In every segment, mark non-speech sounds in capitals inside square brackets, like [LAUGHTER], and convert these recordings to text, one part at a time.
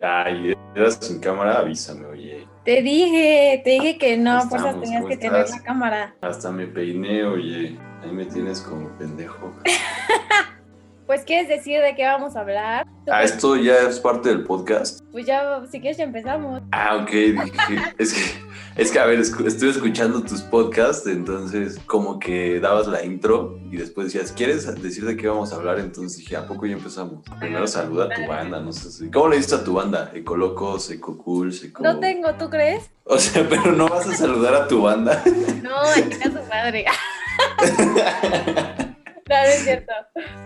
Ay, eras sin cámara, avísame, oye. Te dije, te dije que no, ¿Cómo pues tenías ¿Cómo que tener la cámara. Hasta me peiné, oye. Ahí me tienes como pendejo. Pues, ¿quieres decir de qué vamos a hablar? Ah, esto ya es parte del podcast. Pues ya, si quieres ya empezamos. Ah, ok, dije, [LAUGHS] es que, es que, a ver, escu- estoy escuchando tus podcasts, entonces como que dabas la intro y después decías, ¿quieres decir de qué vamos a hablar? Entonces dije, ¿a poco ya empezamos? Primero saluda a tu banda, no sé si... ¿Cómo le dices a tu banda? Ecolocos, Ecocools, Eco... No tengo, ¿tú crees? O sea, pero no vas a saludar a tu banda. [LAUGHS] No, aquí está su madre. [LAUGHS] No, no es cierto.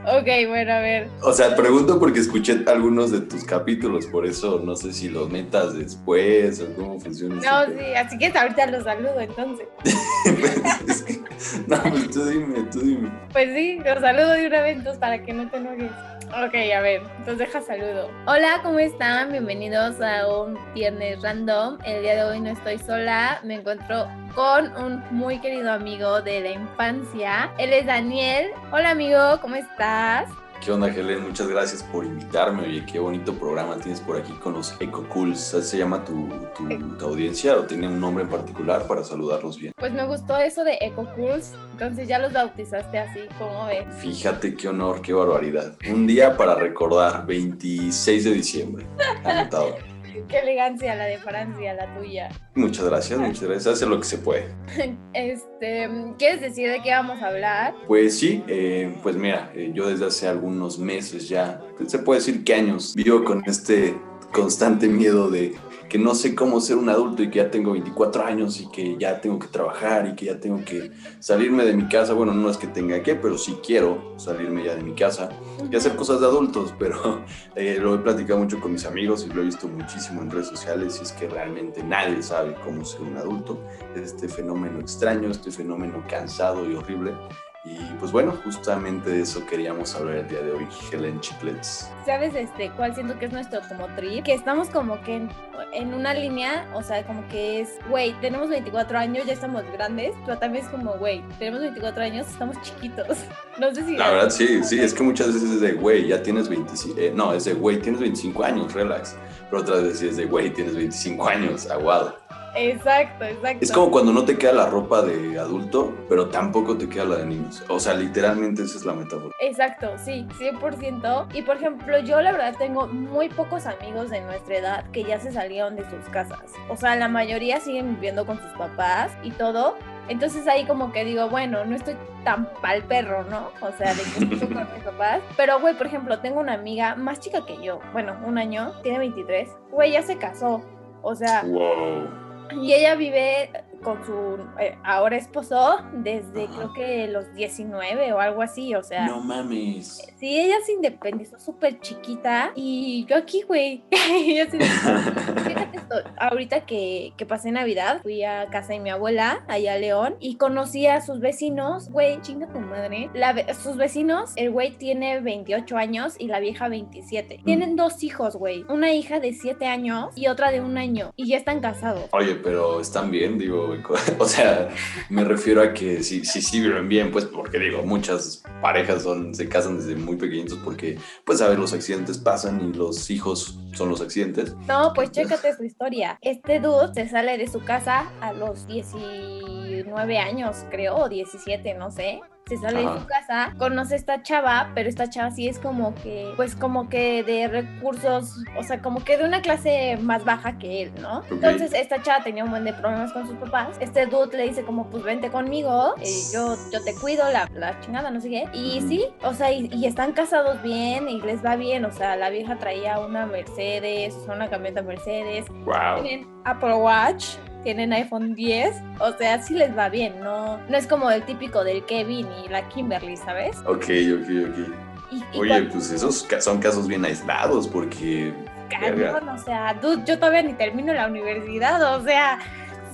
Ok, bueno, a ver. O sea, pregunto porque escuché algunos de tus capítulos, por eso no sé si los metas después o cómo funciona. No, sí, así que ahorita los saludo entonces. [LAUGHS] Es que- no, pues tú dime, tú dime. Pues sí, los saludo de una vez entonces para que no te enojes. Ok, a ver, entonces deja saludo. Hola, ¿cómo están? Bienvenidos a un viernes random. El día de hoy no estoy sola, me encuentro con un muy querido amigo de la infancia. Él es Daniel. Hola amigo, ¿cómo estás? ¿Qué onda, Helen? Muchas gracias por invitarme. Oye, qué bonito programa tienes por aquí con los Eco Cools. ¿Así se llama tu, tu, tu audiencia o tiene un nombre en particular para saludarlos bien? Pues me gustó eso de Eco Cools, entonces ya los bautizaste así, ¿cómo ves? Fíjate qué honor, qué barbaridad. Un día para recordar, 26 de diciembre. [LAUGHS] Anotado. Qué elegancia la de Francia, la tuya. Muchas gracias, muchas gracias. Hace lo que se puede. [LAUGHS] Este, ¿quieres decir de qué vamos a hablar? Pues sí, eh, pues mira, eh, yo desde hace algunos meses ya, se puede decir que años, vivo con este constante miedo de que no sé cómo ser un adulto y que ya tengo 24 años y que ya tengo que trabajar y que ya tengo que salirme de mi casa. Bueno, no es que tenga que, pero sí quiero salirme ya de mi casa y hacer cosas de adultos, [LAUGHS] pero eh, lo he platicado mucho con mis amigos y lo he visto muchísimo en redes sociales y es que realmente nadie sabe cómo ser un adulto. Este fenómeno extraño, este fenómeno cansado y horrible. Y pues bueno, justamente de eso queríamos hablar el día de hoy, Helen Chiclets. ¿Sabes este cuál siento que es nuestro como trip? Que estamos como que en, en una línea, o sea, como que es, güey, tenemos 24 años, ya estamos grandes, pero también es como, güey, tenemos 24 años, estamos chiquitos. [LAUGHS] No sé si... La verdad, sí, sí, es que muchas veces es de, güey, ya tienes 25, eh, no, es de, güey, tienes 25 años, relax. Pero otras veces es de, güey, tienes 25 años, aguado. Exacto, exacto. Es como cuando no te queda la ropa de adulto, pero tampoco te queda la de niños. O sea, literalmente esa es la metáfora. Exacto, sí, 100%. Y por ejemplo, yo la verdad tengo muy pocos amigos de nuestra edad que ya se salieron de sus casas. O sea, la mayoría siguen viviendo con sus papás y todo. Entonces ahí como que digo, bueno, no estoy tan pal perro, ¿no? O sea, de que estoy con mis papás. [LAUGHS] Pero, güey, por ejemplo, tengo una amiga más chica que yo. Bueno, un año, tiene 23. Güey, ya se casó. O sea, Wow. y ella vive con su eh, ahora esposo desde Ajá. creo que los 19 o algo así. O sea, No mames. Sí, ella se independizó súper chiquita y yo aquí, güey. [LAUGHS] Fíjate esto, ahorita que, que pasé Navidad, fui a casa de mi abuela, allá a León, y conocí a sus vecinos. Güey, chinga tu madre. La sus vecinos, el güey tiene 28 años y la vieja 27. Tienen dos hijos, güey. Una hija de 7 años y otra de un año. Y ya están casados. Oye, pero están bien, digo, [LAUGHS] o sea, me refiero a que sí, sí viven bien, pues, porque digo, muchas parejas son, se casan desde muy pequeñitos porque, pues, a ver, los accidentes pasan y los hijos son los accidentes. No, pues chécate su historia. Este dude se sale de su casa a los 19 años, creo, o 17, no sé. Se sale de su casa, conoce a esta chava, pero esta chava sí es como que, pues como que de recursos, o sea, como que de una clase más baja que él, ¿no? Entonces esta chava tenía un buen de problemas con sus papás. Este dude le dice como, pues vente conmigo, eh, yo, yo te cuido, la, la chingada, no sé qué. Y sí, o sea, y, y están casados bien y les va bien, o sea, la vieja traía una Mercedes, una camioneta Mercedes, Wow. Apple Watch, tienen iPhone 10, o sea, sí les va bien, no, no es como el típico del Kevin y la Kimberly, ¿sabes? Ok, ok, ok. Y, y Oye, cuando- pues esos son casos bien aislados porque... cabrón, o sea, dude, yo todavía ni termino la universidad, o sea,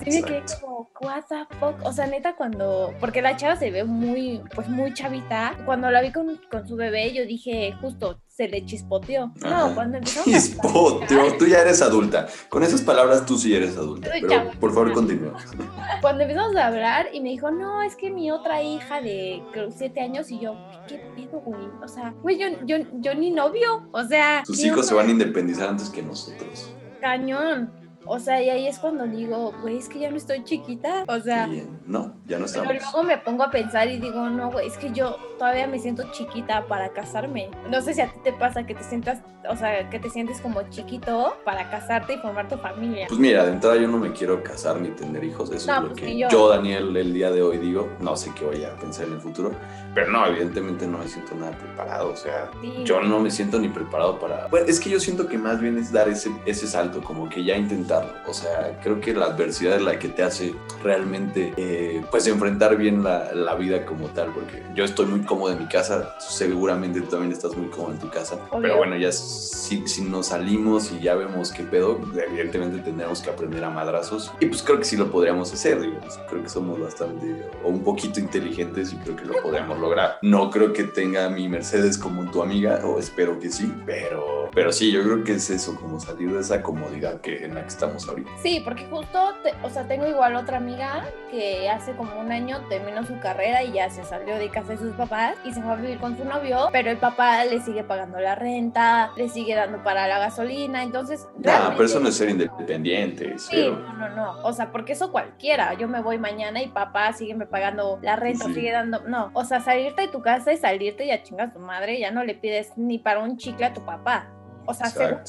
Sí me quedé como, what the fuck. O sea, neta, cuando. Porque la chava se ve muy, pues muy chavita. Cuando la vi con, con su bebé, yo dije, justo, se le chispoteó. No, cuando empezó [LAUGHS] Chispoteó. Tú ya eres adulta. Con esas palabras tú sí eres adulta. Pero por favor, continúa. [LAUGHS] Cuando empezamos a hablar y me dijo, no, es que mi otra hija de creo, siete años y yo, ¿qué pido, güey? O sea, güey, yo, yo, yo ni novio. O sea. Tus hijos se van a independizar antes que nosotros. Cañón. O sea, y ahí es cuando digo, güey, es que ya no estoy chiquita. O sea, no, ya no estamos. Pero luego me pongo a pensar y digo, no, güey, es que yo todavía me siento chiquita para casarme. No sé si a ti te pasa que te sientas, o sea, que te sientes como chiquito para casarte y formar tu familia. Pues mira, de entrada yo no me quiero casar ni tener hijos. Eso es lo pues que yo. Daniel, el día de hoy digo. No sé qué voy a pensar en el futuro. Pero no, evidentemente no me siento nada preparado. O sea, yo no me siento ni preparado para. Bueno, es que yo siento que más bien es dar ese, ese salto, como que ya intentar o sea, creo que la adversidad es la que te hace realmente, eh, pues, enfrentar bien la, la, vida como tal, porque yo estoy muy cómodo en mi casa, seguramente tú también estás muy cómodo en tu casa, pero bueno, ya si, si nos salimos y ya vemos qué pedo, evidentemente tendremos que aprender a madrazos y pues creo que sí lo podríamos hacer, digamos, creo que somos bastante o un poquito inteligentes y creo que lo podríamos lograr. No creo que tenga mi Mercedes como tu amiga, o espero que sí, pero, pero sí, yo creo que es eso, como salir de esa comodidad que, en la que estamos ahorita. Sí, porque justo, o sea, tengo igual otra amiga que hace como un año terminó su carrera y ya se salió de casa de sus papás y se fue a vivir con su novio, pero el papá le sigue pagando la renta, le sigue dando para la gasolina, entonces... No, pero eso no es ser independiente. Sí, no, no, no, o sea, porque eso cualquiera, yo me voy mañana y papá sigue me pagando la renta, sigue dando, no, o sea, salirte de tu casa y salirte y a chingar a tu madre, ya no le pides ni para un chicle a tu papá. O sea,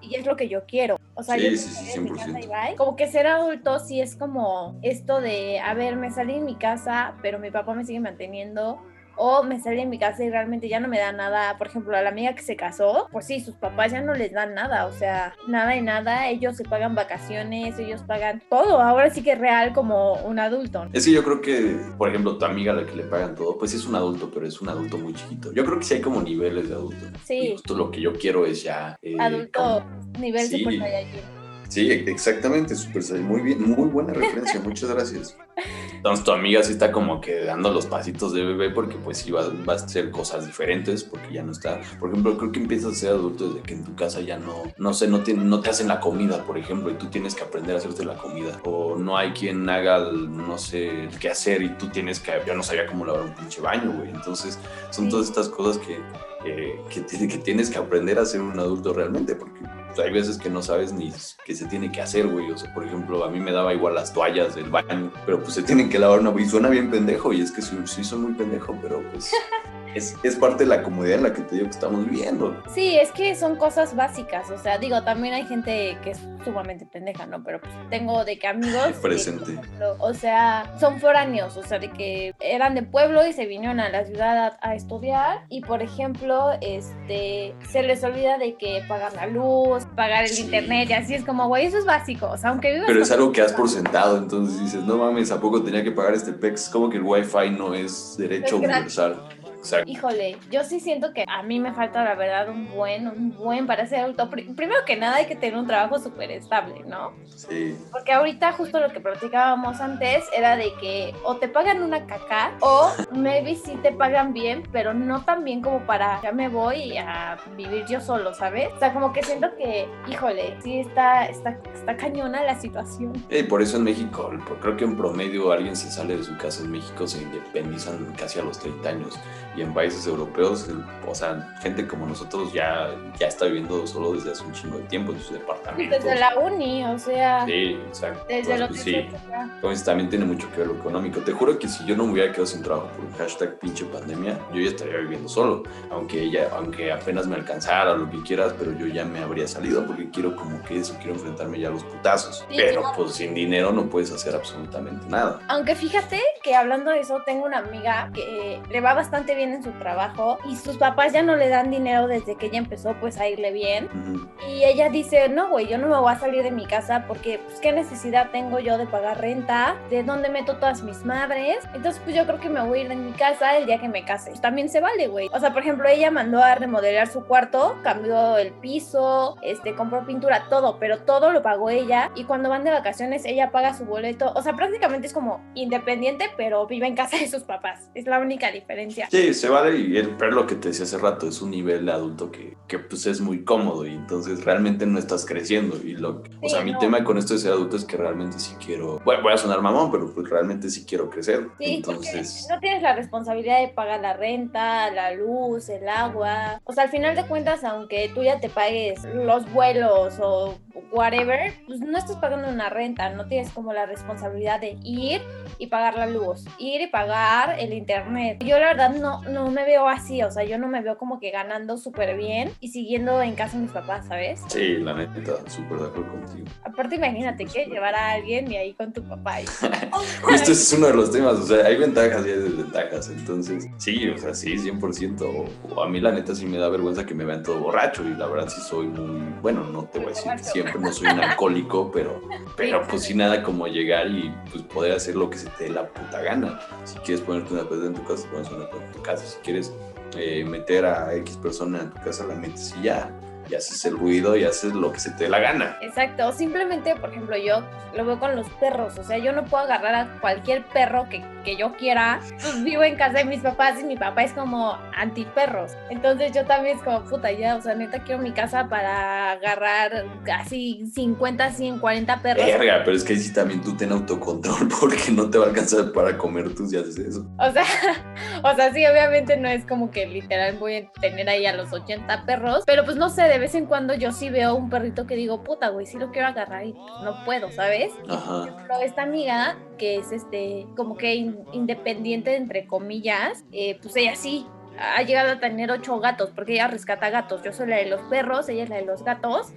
y es lo que yo quiero. O sea, yo sí, como que ser adulto sí es como esto de, a ver, me salí en mi casa, pero mi papá me sigue manteniendo o me salí en mi casa y realmente ya no me da nada. Por ejemplo, a la amiga que se casó, pues sí, sus papás ya no les dan nada, o sea, nada y nada. Ellos se pagan vacaciones, ellos pagan todo. Ahora sí que es real como un adulto. Es que yo creo que, por ejemplo, tu amiga a la que le pagan todo, pues es un adulto, pero es un adulto muy chiquito. Yo creo que sí hay como niveles de adulto. Sí. Y justo lo que yo quiero es ya. Eh, adulto, nivel sí. Super Sí, exactamente, Super Muy bien, muy buena referencia, [LAUGHS] muchas gracias. Entonces tu amiga sí está como que dando los pasitos de bebé porque pues sí va, a hacer cosas diferentes porque ya no está. Por ejemplo, creo que empiezas a ser adulto desde que en tu casa ya no, no sé, no, tiene, no te hacen la comida, por ejemplo, y tú tienes que aprender a hacerte la comida. O no hay quien haga, no sé, qué hacer y tú tienes que, yo no sabía cómo lavar un pinche baño, güey. Entonces son todas estas cosas que, que, que tienes que aprender a ser un adulto realmente porque pues, hay veces que no sabes ni qué se tiene que hacer, güey. O sea, por ejemplo, a mí me daba igual las toallas del baño, pero pues se tienen que lavar una. Y suena bien pendejo, y es que sí, sí soy muy pendejo, pero pues es, es, parte de la comodidad en la que te digo que estamos viviendo. Sí, es que son cosas básicas. O sea, digo, también hay gente que es sumamente pendeja, ¿no? Pero pues tengo de que amigos. Presente. o sea, son foráneos, o sea, de que eran de pueblo y se vinieron a la ciudad a, estudiar. Y por ejemplo, este, se les olvida de que pagar la luz, pagar el internet, y así es como, güey, eso es básico. O sea, aunque vivas. Pero es algo que has por sentado, entonces dices, no mames, ¿a poco tenía que pagar este PEX? Como que el wifi no es derecho universal. Híjole, yo sí siento que a mí me falta la verdad un buen, un buen para ser adulto. Primero que nada hay que tener un trabajo súper estable, ¿no? Sí. Porque ahorita justo lo que platicábamos antes era de que o te pagan una caca o maybe sí te pagan bien, pero no tan bien como para ya me voy a vivir yo solo, ¿sabes? O sea, como que siento que, híjole, sí está, está, está cañona la situación. Y por eso en México, creo que en promedio alguien se sale de su casa en México, se independizan casi a los 30 años y en países europeos, o sea, gente como nosotros ya, ya está viviendo solo desde hace un chingo de tiempo en sus departamentos. Desde la uni, o sea. Sí, exacto. Desde lo pues, sí. Entonces también tiene mucho que ver lo económico. Te juro que si yo no me hubiera quedado sin trabajo por un hashtag pinche pandemia, yo ya estaría viviendo solo. Aunque ella, aunque apenas me alcanzara lo que quieras, pero yo ya me habría salido porque quiero como que eso, quiero enfrentarme ya a los putazos. pero pues sin dinero no puedes hacer absolutamente nada. Aunque fíjate que hablando de eso, tengo una amiga que le va bastante bien bien en su trabajo y sus papás ya no le dan dinero desde que ella empezó pues a irle bien. Y ella dice, no, güey, yo no me voy a salir de mi casa porque pues qué necesidad tengo yo de pagar renta, de dónde meto todas mis madres. Entonces pues yo creo que me voy a ir de mi casa el día que me case. Pues, también se vale, güey. O sea, por ejemplo, ella mandó a remodelar su cuarto, cambió el piso, este, compró pintura, todo, pero todo lo pagó ella. Y cuando van de vacaciones, ella paga su boleto. O sea, prácticamente es como independiente, pero vive en casa de sus papás. Es la única diferencia. Sí, se vale. Y el, pero lo que te decía hace rato es un nivel de adulto que, que pues es muy cómodo y entonces realmente no estás creciendo. Y lo, o sea, mi tema con esto de ser adulto es que realmente sí quiero, bueno, voy a sonar mamón, pero pues realmente sí quiero crecer. Sí, entonces... No tienes la responsabilidad de pagar la renta, la luz, el agua. O sea, al final de cuentas, aunque tú ya te pagues los vuelos o whatever, pues no estás pagando una renta, no tienes como la responsabilidad de ir y pagar la luz, ir y pagar el internet. Yo la verdad no, no me veo así, o sea, yo no me veo como que ganando súper bien y siguiendo en casa de mis papás, ¿sabes? Sí, la neta, súper de acuerdo contigo. Aparte, imagínate que llevar a alguien y ahí con tu papá. Y... [LAUGHS] Justo ese es uno de los temas, o sea, hay ventajas y hay desventajas, entonces, sí, o sea, sí, 100%, o, o a mí la neta sí me da vergüenza que me vean todo borracho y la verdad sí soy muy, bueno, no te voy a decir siempre no soy un alcohólico, pero, [LAUGHS] pero pues sí nada como llegar y pues poder hacer lo que se te dé la puta gana. Si quieres ponerte una pedra en tu casa, pones una pedra en tu casa. Si quieres eh, meter a X persona en tu casa, la metes y ya y haces el ruido y haces lo que se te dé la gana. Exacto, simplemente, por ejemplo, yo lo veo con los perros, o sea, yo no puedo agarrar a cualquier perro que, que yo quiera, pues vivo en casa de mis papás y mi papá es como anti perros, entonces yo también es como, puta, ya, o sea, neta quiero mi casa para agarrar casi 50, 100, 40 perros. Verga, pero es que sí también tú ten autocontrol [LAUGHS] porque no te va a alcanzar para comer tú si haces eso. O sea, [LAUGHS] o sea, sí, obviamente no es como que literal voy a tener ahí a los 80 perros, pero pues no sé, de vez en cuando yo sí veo un perrito que digo, puta, güey, sí lo quiero agarrar y no puedo, ¿sabes? Ajá. Pero esta amiga, que es este, como que in- independiente, entre comillas, eh, pues ella sí ha llegado a tener ocho gatos, porque ella rescata gatos. Yo soy la de los perros, ella es la de los gatos.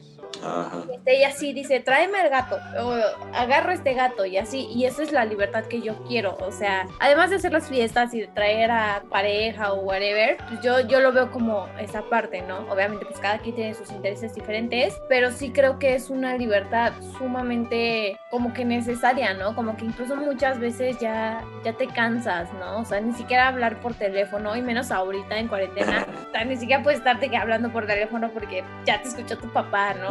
Ajá. Este, ella sí dice, tráeme al gato, o agarro este gato y así, y esa es la libertad que yo quiero, o sea, además de hacer las fiestas y de traer a pareja o whatever, pues yo, yo lo veo como esa parte, ¿no? Obviamente pues cada quien tiene sus intereses diferentes, pero sí creo que es una libertad sumamente como que necesaria, ¿no? Como que incluso muchas veces ya, ya te cansas, ¿no? O sea, ni siquiera hablar por teléfono, y menos ahorita en cuarentena, [LAUGHS] ni siquiera puedes estarte hablando por teléfono porque ya te escuchó tu papá, ¿no?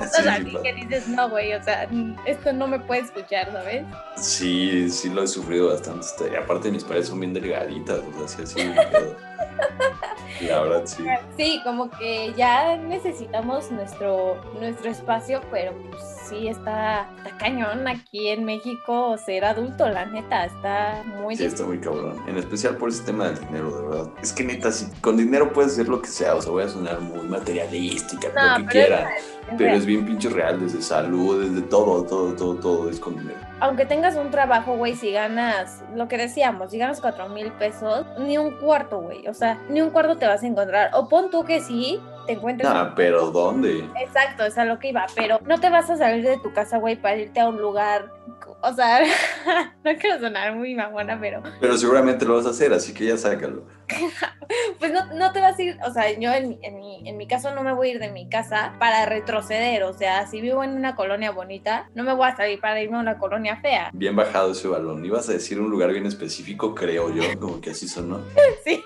O [LAUGHS] sea, Sí, que dices, no, güey, o sea, esto no me puede escuchar, ¿sabes? Sí, sí lo he sufrido bastante. Y aparte mis paredes son bien delgaditas, o sea, sí así. [LAUGHS] La [LAUGHS] verdad, sí. Sí, como que ya necesitamos nuestro, nuestro espacio, pero pues sí está, está cañón aquí en México ser adulto, la neta, está muy Sí, está muy cabrón. En especial por ese tema del dinero, de verdad. Es que neta, si con dinero puedes hacer lo que sea. O sea, voy a sonar muy materialística, No, lo que es quiera. es Pero real. es bien pinche real, desde salud, desde todo, todo, todo, todo es con dinero. Aunque tengas un trabajo, güey, si ganas, lo que decíamos, si ganas cuatro mil pesos, ni un cuarto, güey, o sea, ni un cuarto te vas a encontrar. O pon tú que sí, te encuentres Ah, pero ¿dónde? Exacto, es a lo que iba, pero no te vas a salir de tu casa, güey, para irte a un lugar, o sea, [LAUGHS] no quiero sonar muy mamona, pero Pero seguramente lo vas a hacer, así que ya sácalo. [LAUGHS] pues no, no te vas a ir, o sea, yo en, mi- en, mi, en mi caso no me voy a ir de mi casa para retroceder, o sea, si vivo en una colonia bonita, no me voy a salir para irme a una colonia fea, Bien bajado ese balón. Ibas a decir un lugar bien específico, creo yo, como que así sonó. [LAUGHS] sí.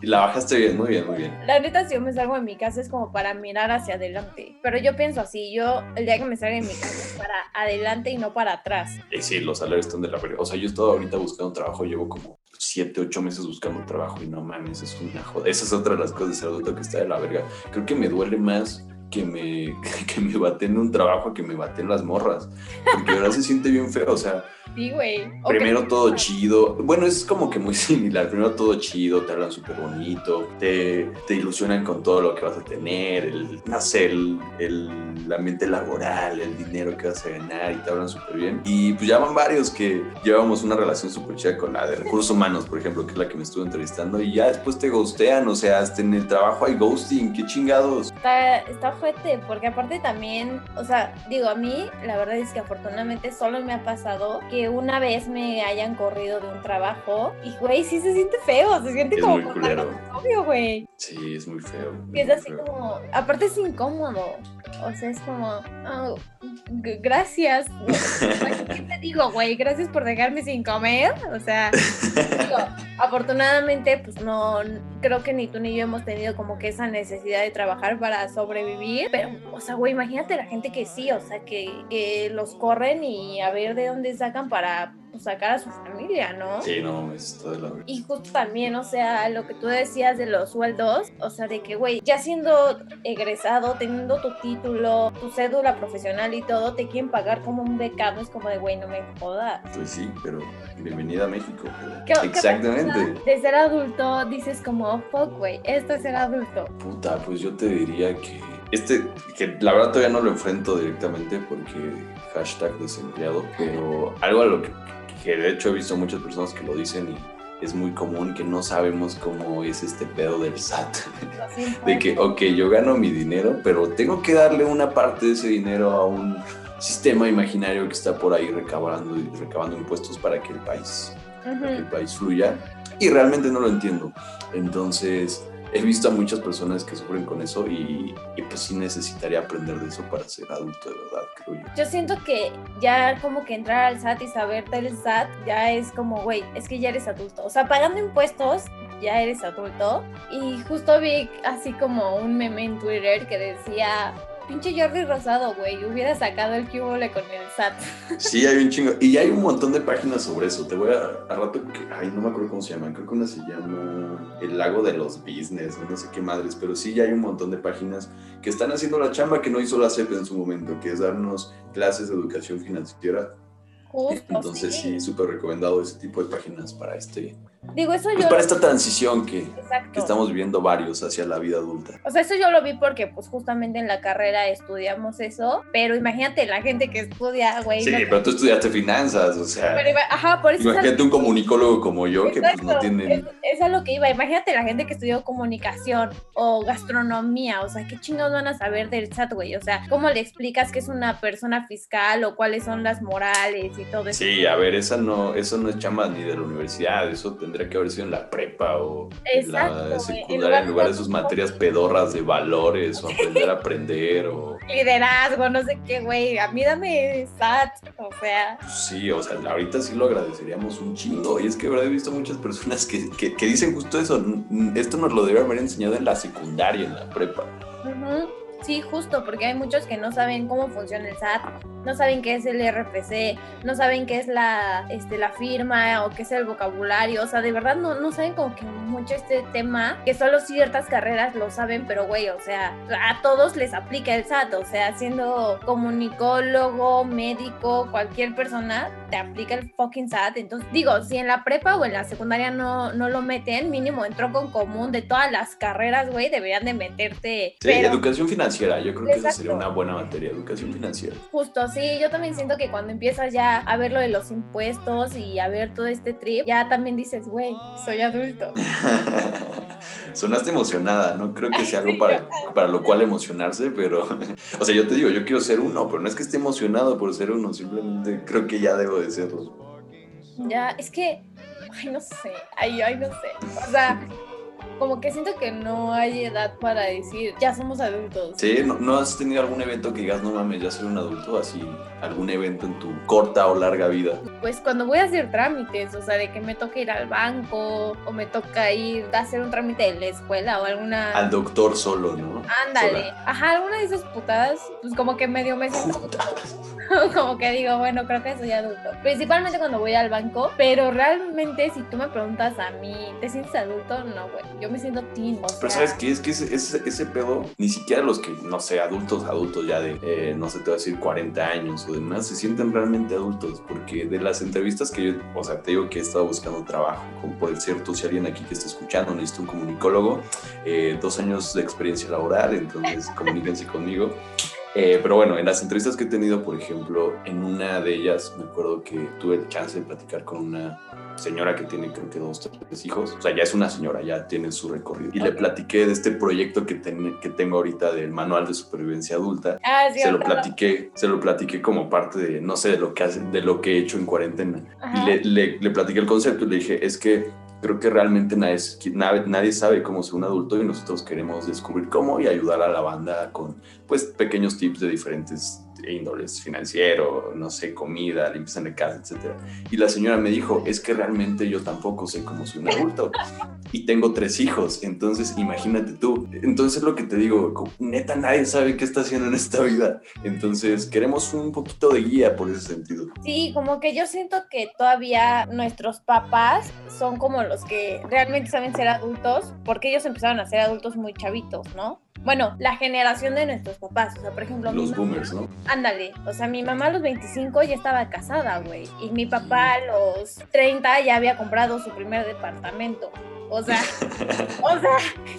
Y la bajaste bien, muy bien, muy bien. La neta, si yo me salgo de mi casa es como para mirar hacia adelante, pero yo pienso así, yo el día que me salga de mi casa es para adelante y no para atrás. Y sí, los salarios están de la. O sea, yo he estado ahorita buscando trabajo, llevo como 7, 8 meses buscando trabajo y no mames, es una joda. Esa es otra de las cosas de ser adulto que está de la verga. Creo que me duele más que me, [LAUGHS] que me baten un trabajo que me baten las morras. Porque ahora se siente bien feo, o sea, Sí, güey. Primero todo chido. Bueno, es como que muy [LAUGHS] similar. Primero todo chido, te hablan súper bonito, te, te ilusionan con todo lo que vas a tener, el, no sé, el, el ambiente laboral, el dinero que vas a ganar y te hablan súper bien. Y pues ya van varios que llevamos una relación súper chida con la de recursos humanos, por ejemplo, que es la que me estuve entrevistando, y ya después te ghostean, o sea, hasta en el trabajo hay ghosting, qué chingados. Está, está fuerte, porque aparte también, o sea, digo, a mí la verdad es que afortunadamente solo me ha pasado que que una vez me hayan corrido de un trabajo y, güey, sí se siente feo, se siente Es como muy culero. obvio, güey. Sí, es muy feo. Es muy así feo. como, aparte es incómodo. O sea, es como, "Oh, gracias. [LAUGHS] ¿Qué te digo, güey? Gracias por dejarme sin comer. O sea, digo, [LAUGHS] afortunadamente, pues no, creo que ni tú ni yo hemos tenido como que esa necesidad de trabajar para sobrevivir. Pero, o sea, güey, imagínate la gente que sí, o sea, que, que los corren y a ver de dónde sacan para pues, sacar a su familia, ¿no? Sí, no, está de la verga. Y justo también, o sea, lo que tú decías de los sueldos, o sea, de que, güey, ya siendo egresado, teniendo tu título, tu cédula profesional y todo, te quieren pagar como un becado, es como de, güey, no me jodas. Pues sí, pero bienvenida a México. ¿Qué- qué Exactamente. De ser adulto, dices como, fuck, güey, esto es ser adulto. Puta, pues yo te diría que este, que la verdad todavía no lo enfrento directamente porque hashtag desempleado, pero algo a lo que, que de hecho he visto muchas personas que lo dicen y es muy común que no sabemos cómo es este pedo del SAT. De que, ok, yo gano mi dinero, pero tengo que darle una parte de ese dinero a un sistema imaginario que está por ahí recabando, recabando impuestos para que el país Ujú. que el país fluya y realmente no lo entiendo. Entonces, he visto a muchas personas que sufren con eso y, pues sí necesitaría aprender de eso para ser adulto de verdad, creo yo. Yo siento que ya como que entrar al SAT y saber del SAT ya es como, güey, es que ya eres adulto. O sea, pagando impuestos ya eres adulto. Y justo vi así como un meme en Twitter que decía, pinche Jordi Rosado, güey, hubiera sacado el cubole con el SAT. Sí, hay un chingo. Y hay un montón de páginas sobre eso. Te voy a, a rato que, ay, no me acuerdo cómo se llaman. Creo que una se llama El Lago de los Business, no sé qué madres. Pero sí, ya hay un montón de páginas que están haciendo la chamba que no hizo la CEP en su momento, que es darnos clases de educación financiera. Justo. Entonces, sí, súper recomendado ese tipo de páginas para este, Digo, eso pues yo... para esta transición que, que estamos viviendo varios hacia la vida adulta. O sea, eso yo lo vi porque pues justamente en la carrera estudiamos eso, pero imagínate la gente que estudia, güey. Sí, no- pero tú estudiaste finanzas, o sea, pero ajá, por eso es imagínate un comunicólogo como yo que pues no tiene... Es, es a lo que iba. Imagínate la gente que estudió comunicación o gastronomía. O sea, ¿qué chingados van a saber del SAT, güey? O sea, ¿cómo le explicas que es una persona fiscal o cuáles son las morales y todo eso? Sí, a ver, esa no, eso no es chamba ni de la universidad, eso tendría que haber sido en la prepa o en la secundaria, en lugar de sus materias pedorras de valores o aprender a aprender o... [LAUGHS] Liderazgo, no sé qué, güey. A mí dame SAT. O sea, pues, Sí, o sea, ahorita sí lo agradeceríamos un chingo. Y es que, verdad, he visto muchas personas que, que, que dicen justo eso. "Mm, Esto nos lo debieron haber enseñado en la secundaria, en la prepa. ujú. Sí, justo, porque hay muchos que no saben cómo funciona el SAT, no saben qué es el RFC, no saben qué es la, este, la firma o qué es el vocabulario, o sea, de verdad no, no saben como que mucho este tema, que solo ciertas carreras lo saben, pero güey, o sea, a todos les aplica el SAT, o sea, siendo comunicólogo, médico, cualquier persona, te aplica el fucking SAT, entonces digo, si en la prepa o en la secundaria no, no lo meten, mínimo en tronco en común de todas las carreras, güey, deberían de meterte, Sí, pero... educación financiera. Yo creo que sería una buena materia, educación financiera. Justo, sí, yo también siento que cuando empiezas ya a ver lo de los impuestos y a ver todo este trip, ya también dices, güey, soy adulto. [LAUGHS] Sonaste emocionada, no creo que sea algo [LAUGHS] para, para lo cual emocionarse, pero, [LAUGHS] o sea, yo te digo, yo quiero ser uno, pero no es que esté emocionado por ser uno, simplemente creo que ya debo de serlo. Ya, es que, ay, no sé, ay, ay, no sé. O sea, como que siento que no hay edad para decir, ya somos adultos. Sí, ¿no, no has tenido algún evento que digas, no mames, ya soy un adulto? Así, algún evento en tu corta o larga vida. Pues cuando voy a hacer trámites, o sea, de que me toca ir al banco o me toca ir a hacer un trámite de la escuela o alguna... Al doctor solo, ¿no? Ándale, Sola. ajá, alguna de esas putadas, pues como que medio me siento Putas. [LAUGHS] como que digo, bueno, creo que soy adulto. Principalmente cuando voy al banco, pero realmente si tú me preguntas a mí, ¿te sientes adulto? No, güey, yo me siento teen. O Pero sea, ¿sabes qué? Es que ese, ese, ese pedo, ni siquiera los que, no sé, adultos, adultos ya de, eh, no sé, te voy a decir 40 años o demás, se sienten realmente adultos, porque de las entrevistas que yo, o sea, te digo que he estado buscando trabajo, como por cierto, si alguien aquí que está escuchando necesita un comunicólogo, eh, dos años de experiencia laboral, entonces [LAUGHS] comuníquense conmigo. Eh, pero bueno, en las entrevistas que he tenido, por ejemplo, en una de ellas me acuerdo que tuve el chance de platicar con una señora que tiene creo que dos, tres hijos, o sea, ya es una señora, ya tiene su recorrido. Y le platiqué de este proyecto que, que tengo ahorita del manual de supervivencia adulta. Ah, sí, se lo platiqué, se lo platiqué como parte de, no sé, de lo que, hace, de lo que he hecho en cuarentena. Y le, le, le platiqué el concepto y le dije, es que creo que realmente nadie, nadie, sabe cómo ser un adulto y nosotros queremos descubrir cómo y ayudar a la banda con pues pequeños tips de diferentes índoles, financiero, no sé, comida, limpieza de casa, etc. Y la señora me dijo, es que realmente yo tampoco sé cómo soy un adulto y tengo tres hijos, entonces imagínate tú. Entonces lo que te digo, neta nadie sabe qué está haciendo en esta vida, entonces queremos un poquito de guía por ese sentido. Sí, como que yo siento que todavía nuestros papás son como los que realmente saben ser adultos, porque ellos empezaron a ser adultos muy chavitos, ¿no? Bueno, la generación de nuestros papás, o sea, por ejemplo... Los boomers, ¿no? Ándale, o sea, mi mamá a los 25 ya estaba casada, güey, y mi papá a los 30 ya había comprado su primer departamento. O sea, o sea,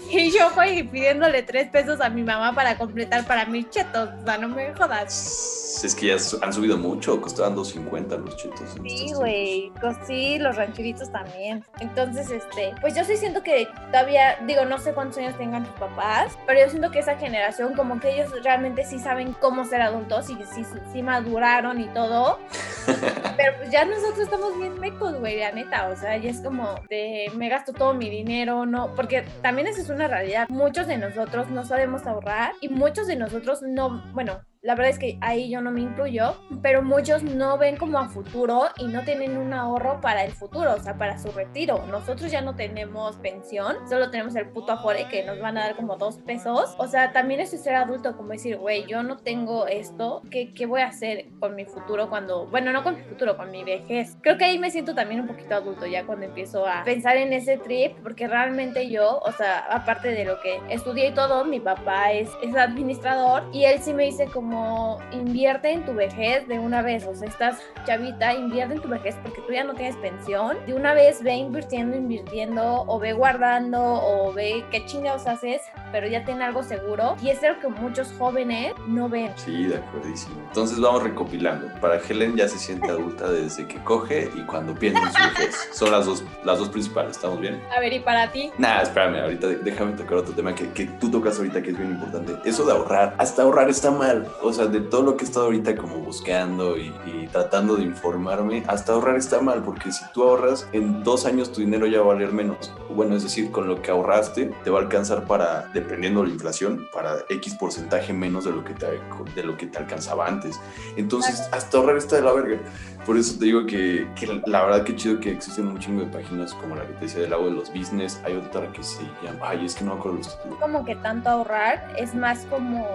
y yo fui pidiéndole tres pesos a mi mamá para completar para mis chetos. O sea, no me jodas. Es que ya han subido mucho, costaban 2.50 los chetos. Sí, güey, sí, los rancheritos también. Entonces, este, pues yo sí siento que todavía, digo, no sé cuántos años tengan tus papás, pero yo siento que esa generación, como que ellos realmente sí saben cómo ser adultos y sí, sí maduraron y todo. [LAUGHS] pero pues ya nosotros estamos bien mecos, güey, la neta. O sea, ya es como de me gasto todo mi dinero, no, porque también esa es una realidad. Muchos de nosotros no sabemos ahorrar y muchos de nosotros no, bueno, la verdad es que ahí yo no me incluyo, pero muchos no ven como a futuro y no tienen un ahorro para el futuro, o sea, para su retiro. Nosotros ya no tenemos pensión, solo tenemos el puto afore que nos van a dar como dos pesos. O sea, también es ser adulto, como decir, güey, yo no tengo esto, ¿qué, ¿qué voy a hacer con mi futuro cuando, bueno, no con mi futuro, con mi vejez? Creo que ahí me siento también un poquito adulto ya cuando empiezo a pensar en ese trip, porque realmente yo, o sea, aparte de lo que estudié y todo, mi papá es, es administrador y él sí me dice como invierte en tu vejez de una vez, o sea, estás chavita, invierte en tu vejez porque tú ya no tienes pensión, de una vez ve invirtiendo, invirtiendo, o ve guardando, o ve qué chingados haces, pero ya tiene algo seguro, y es algo que muchos jóvenes no ven. Sí, de acuerdísimo. Entonces vamos recopilando. Para Helen ya se siente adulta desde que coge y cuando piensa en su vejez. [LAUGHS] Son las dos, las dos principales, ¿estamos bien? A ver, ¿y para ti? Nada, espérame, ahorita déjame tocar otro tema que, que tú tocas ahorita que es bien importante. Eso de ahorrar, hasta ahorrar está mal. O sea, de todo lo que he estado ahorita como buscando y, tratando de informarme, hasta ahorrar está mal, porque si tú ahorras, en dos años tu dinero ya va a valer menos. Bueno, es decir, con lo que ahorraste, te va a alcanzar para, dependiendo de la inflación, para X porcentaje menos de lo que te, de lo que te alcanzaba antes. Entonces, hasta ahorrar está de la verga. Por eso te digo que, que, la verdad que chido que existen un chingo de páginas como la que te decía del agua de los business. Hay otra que se llama, ay, es que no me acuerdo los títulos. Como que tanto ahorrar es más como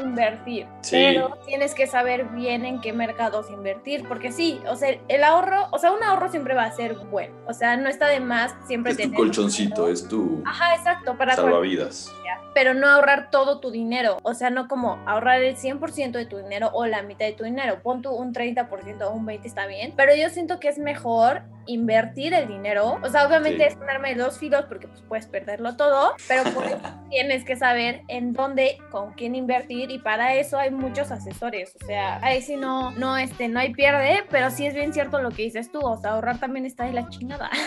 invertir. Pero tienes que saber bien en qué mercados invertir, porque sí, o sea, el ahorro, o sea, un ahorro siempre va a ser bueno. O sea, no está de más siempre es tu colchoncito, es tu Ajá, exacto, para salvavidas. Pero no ahorrar todo tu dinero, o sea, no como ahorrar el 100% de tu dinero o la mitad de tu dinero. Pon tú un 30% o un 20 está bien, pero yo siento que es mejor invertir el dinero. O sea, obviamente es ponerme dos filos porque pues, puedes perderlo todo, pero pues, [LAUGHS] tienes que saber en dónde, con quién invertir y para eso hay muchos asesores. O sea, ahí sí no, no, este, no hay pierde, pero sí es bien cierto lo que dices tú. O sea, ahorrar también está de la chingada. [LAUGHS]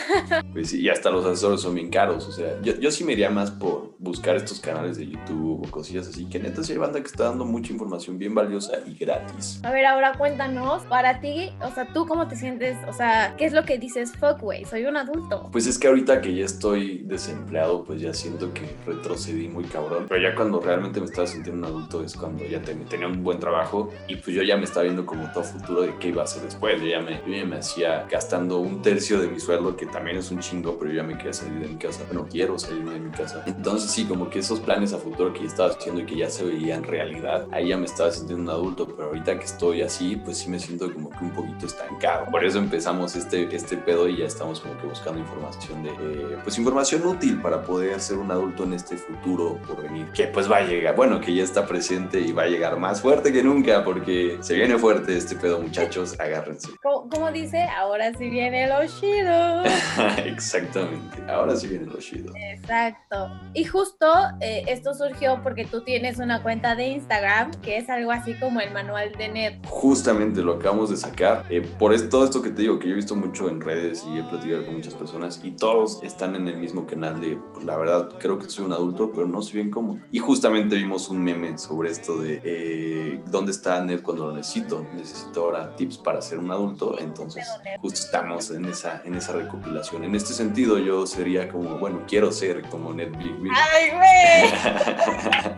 Pues sí, y hasta los asesores son bien caros. O sea, yo, yo sí me iría más por buscar estos canales de YouTube o cosillas así, que neta sí hay banda que está dando mucha información bien valiosa y gratis. A ver, ahora cuéntanos, para ti, o sea, ¿tú cómo te sientes? O sea, ¿qué es lo que dices, fuck, güey, soy un adulto? Pues es que ahorita que ya estoy desempleado, pues ya siento que retrocedí muy cabrón. Pero ya cuando realmente me estaba sintiendo un adulto es cuando ya tenía un buen trabajo y pues yo ya me estaba viendo como todo futuro de qué iba a hacer después. Yo ya me, yo ya me hacía gastando un tercio de mi sueldo, que también es un chingo, pero yo ya me quería salir de mi casa. No quiero salir de mi casa. Entonces sí, como que esos planes a futuro que ya estaba haciendo y que ya se veían realidad, ahí ya me estaba sintiendo un adulto, pero ahorita que estoy así, pues sí me siento como que un poquito estancado. Por eso empezamos este, este pedo y ya estamos como que buscando información de, eh, pues información útil para poder ser un adulto en este futuro por venir, que pues va a llegar, bueno, que ya está presente y va a llegar más fuerte que nunca porque se viene fuerte este pedo, muchachos, [LAUGHS] agárrense. Como, dice, ahora sí viene lo chido. [LAUGHS] Exactamente, ahora sí viene lo chido. Exacto. Y justo eh, esto surgió porque tú tienes una cuenta de Instagram que es algo así como el manual de Ned. Justamente lo acabamos de sacar. Eh, por todo esto que te digo, que yo he visto mucho en redes y he platicado con muchas personas y todos están en el mismo canal de, pues, la verdad, creo que soy un adulto, pero no sé bien cómo. Y justamente vimos un meme sobre esto de eh, dónde está Ned cuando lo necesito. Necesito ahora tips para ser un adulto. Entonces, justo estamos en esa, en esa recopilación. En este sentido, yo sería como, bueno, quiero ser como Ned Big ¡Ay, güey!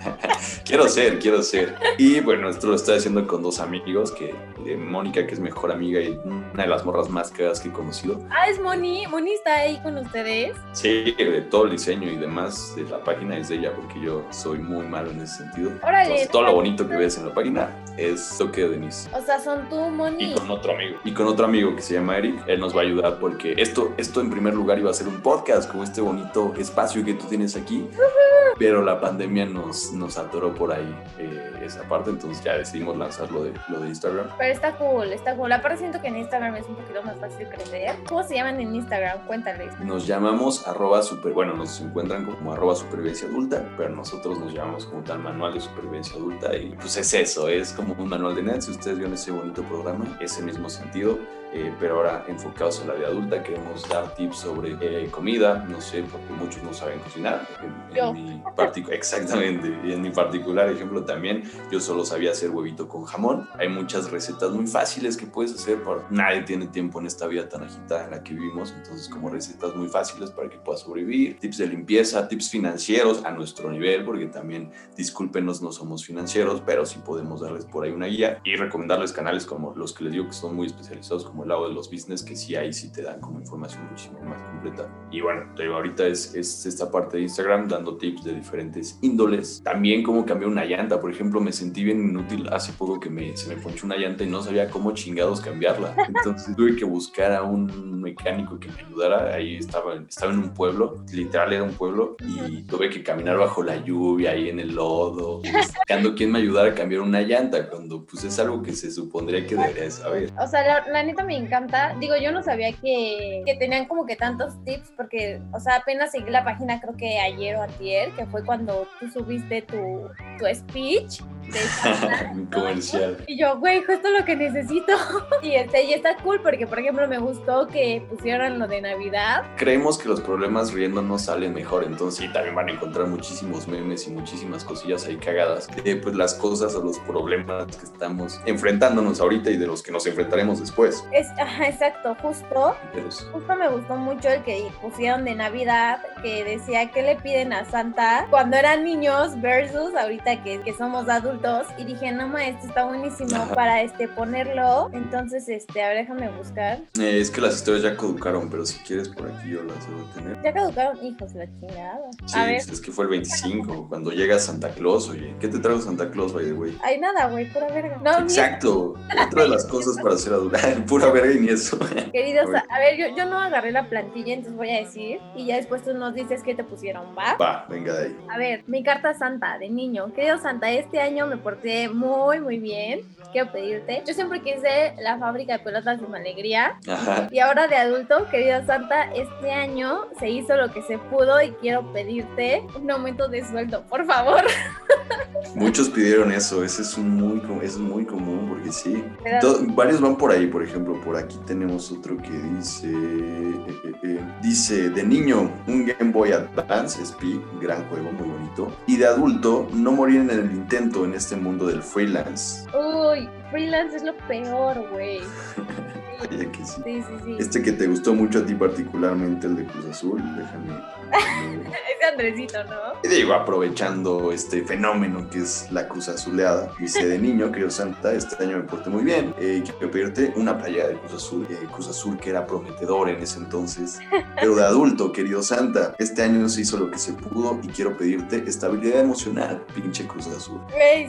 [LAUGHS] quiero ser, quiero ser. Y bueno, esto lo estoy haciendo con dos amigos, que Mónica, que es mejor amiga y una de las morras más caras que he conocido. Ah, es Moni. Moni está ahí con ustedes. Sí, de todo el diseño y demás de la página es de ella, porque yo soy muy malo en ese sentido. Órale. Entonces, todo lo bonito que ves en la página es toque de Denise. O sea, son tú, Moni. Y con otro amigo. Y con otro amigo que se llama Eric. Él nos va a ayudar porque esto, esto en primer lugar iba a ser un podcast, como este bonito espacio que tú tienes aquí. Pero la pandemia nos, nos atoró por ahí eh, esa parte, entonces ya decidimos lanzar lo de, lo de Instagram. Pero está cool, está cool. Aparte siento que en Instagram es un poquito más fácil crecer. ¿Cómo se llaman en Instagram? Cuéntales. Nos llamamos arroba super, bueno, nos encuentran como arroba supervivencia adulta, pero nosotros nos llamamos como tal manual de supervivencia adulta y pues es eso, es como un manual de net. Si ustedes vieron ese bonito programa, ese mismo sentido. Eh, pero ahora enfocados en la vida adulta, queremos dar tips sobre eh, comida, no sé, porque muchos no saben cocinar. En, en mi exactamente, y en mi particular ejemplo también, yo solo sabía hacer huevito con jamón. Hay muchas recetas muy fáciles que puedes hacer, por nadie tiene tiempo en esta vida tan agitada en la que vivimos, entonces como recetas muy fáciles para que puedas sobrevivir, tips de limpieza, tips financieros a nuestro nivel, porque también, discúlpenos, no somos financieros, pero sí podemos darles por ahí una guía y recomendarles canales como los que les digo que son muy especializados, como el lado de los business, que sí ahí sí te dan como información muchísimo más completa. Y bueno, te digo, ahorita es, es esta parte de Instagram dando tips de diferentes índoles. También cómo cambiar una llanta, por ejemplo, me sentí bien inútil hace poco que me, se me ponchó una llanta y no sabía cómo chingados cambiarla. [LAUGHS] Entonces tuve que buscar a un mecánico que me ayudara. Ahí estaba, estaba en un pueblo, literal era un pueblo, y tuve que caminar bajo la lluvia, ahí en el lodo, buscando quién me ayudara a cambiar una llanta, cuando pues es algo que se supondría que debería de saber. O sea, la, la neta me encanta. Digo, yo no sabía que, que tenían como que tantos tips porque, o sea, apenas seguí la página creo que ayer o ayer, que fue cuando tú subiste tu, tu speech [LAUGHS] comercial. Y yo, güey, justo lo que necesito. [LAUGHS] Y este, y está cool porque, por ejemplo, me gustó que pusieran lo de Navidad. Creemos que los problemas riendo no salen mejor, entonces sí, también van a encontrar muchísimos memes y muchísimas cosillas ahí cagadas de pues las cosas o los problemas que estamos enfrentándonos ahorita y de los que nos enfrentaremos después. Es, ajá, exacto, justo. Justo me gustó mucho el que pusieron de Navidad, que decía que le piden a Santa cuando eran niños versus ahorita que, que somos adultos. Y dije, no, ma, esto está buenísimo Ajá. para este ponerlo. Entonces, este, a ver, déjame buscar. Eh, es que las historias ya caducaron, pero si quieres por aquí yo las debo tener. Ya caducaron, hijos, la chingada. Sí, A ver, es que fue el 25, cuando llega Santa Claus, oye. ¿Qué te trajo Santa Claus, by the way? hay nada, güey, pura verga. No, Exacto, otra de las cosas para ser adulto. [LAUGHS] Pura verga y ni eso. queridos, A ver. a ver, yo, yo no agarré la plantilla, entonces voy a decir. Y ya después tú nos dices qué te pusieron, ¿va? Va, venga de ahí. A ver, mi carta santa de niño. Querido Santa, este año me porté muy, muy bien. Quiero pedirte. Yo siempre quise la fábrica de pelotas de alegría. Ajá. Y ahora de adulto, querido Santa, este año se hizo lo que se pudo y quiero pedirte un aumento de sueldo, por favor. [LAUGHS] Muchos pidieron eso, ese es muy, es muy común porque sí. Pero- To- varios van por ahí, por ejemplo, por aquí tenemos otro que dice, eh, eh, eh, dice, de niño, un Game Boy Advance, SP, gran juego, muy bonito. Y de adulto, no morir en el intento en este mundo del freelance. Uy, freelance es lo peor, güey. [LAUGHS] Vaya que sí. Sí, sí, sí. Este que te gustó mucho a ti particularmente, el de Cruz Azul, déjame... [LAUGHS] Ese Andresito, ¿no? Y digo, aprovechando este fenómeno que es la Cruz Azuleada, dice de niño, querido Santa, este año me porté muy bien. Eh, quiero pedirte una playa de Cruz Azul, eh, Cruz Azul que era prometedor en ese entonces. [LAUGHS] Pero de adulto, querido Santa, este año se hizo lo que se pudo y quiero pedirte estabilidad emocional, pinche Cruz Azul.